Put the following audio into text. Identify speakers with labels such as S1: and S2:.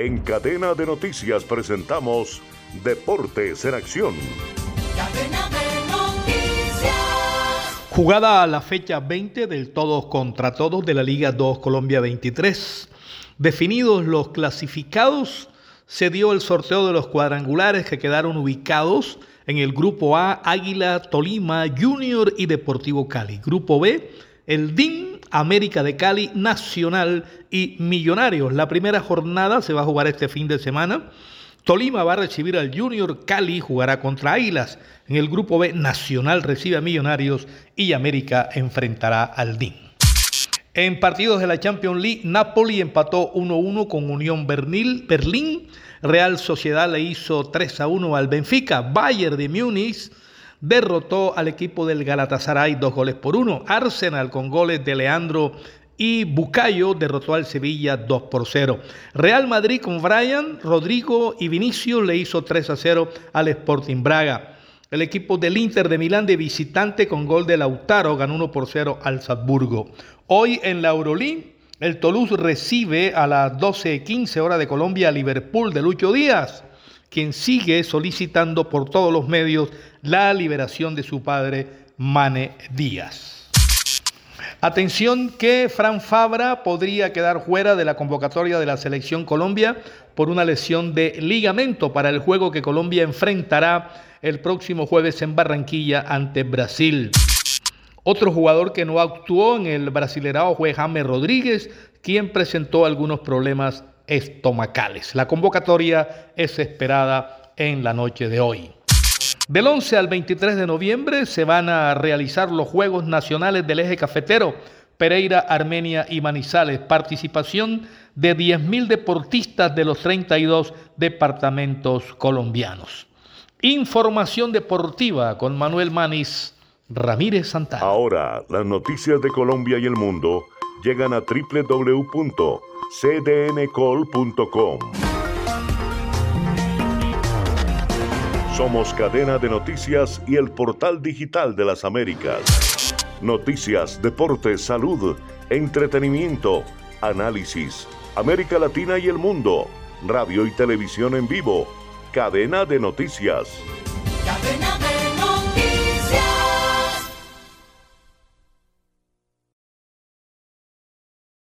S1: En cadena de noticias presentamos Deportes en Acción.
S2: Jugada a la fecha 20 del todos contra todos de la Liga 2 Colombia 23. Definidos los clasificados, se dio el sorteo de los cuadrangulares que quedaron ubicados en el Grupo A, Águila, Tolima, Junior y Deportivo Cali. Grupo B, el DIN, América de Cali, Nacional y Millonarios. La primera jornada se va a jugar este fin de semana. Tolima va a recibir al Junior, Cali jugará contra Águilas. En el grupo B, Nacional recibe a Millonarios y América enfrentará al DIN. En partidos de la Champions League, Napoli empató 1-1 con Unión Berlín. Real Sociedad le hizo 3-1 al Benfica. Bayern de Múnich derrotó al equipo del Galatasaray dos goles por uno. Arsenal con goles de Leandro y Bucayo derrotó al Sevilla 2 por 0. Real Madrid con Brian, Rodrigo y Vinicius le hizo 3 a 0 al Sporting Braga. El equipo del Inter de Milán de visitante con gol de Lautaro ganó 1 por 0 al Salzburgo. Hoy en la el Toulouse recibe a las 12.15 horas de Colombia a Liverpool de Lucho Díaz, quien sigue solicitando por todos los medios la liberación de su padre Mane Díaz. Atención que Fran Fabra podría quedar fuera de la convocatoria de la selección Colombia por una lesión de ligamento para el juego que Colombia enfrentará el próximo jueves en Barranquilla ante Brasil. Otro jugador que no actuó en el Brasilerao fue James Rodríguez, quien presentó algunos problemas estomacales. La convocatoria es esperada en la noche de hoy. Del 11 al 23 de noviembre se van a realizar los Juegos Nacionales del Eje Cafetero, Pereira, Armenia y Manizales. Participación de 10.000 deportistas de los 32 departamentos colombianos. Información deportiva con Manuel Manis Ramírez Santana.
S1: Ahora, las noticias de Colombia y el mundo llegan a www.cdncol.com. Somos cadena de noticias y el portal digital de las Américas. Noticias, deportes, salud, entretenimiento, análisis, América Latina y el mundo, radio y televisión en vivo Cadena de Noticias. Cadena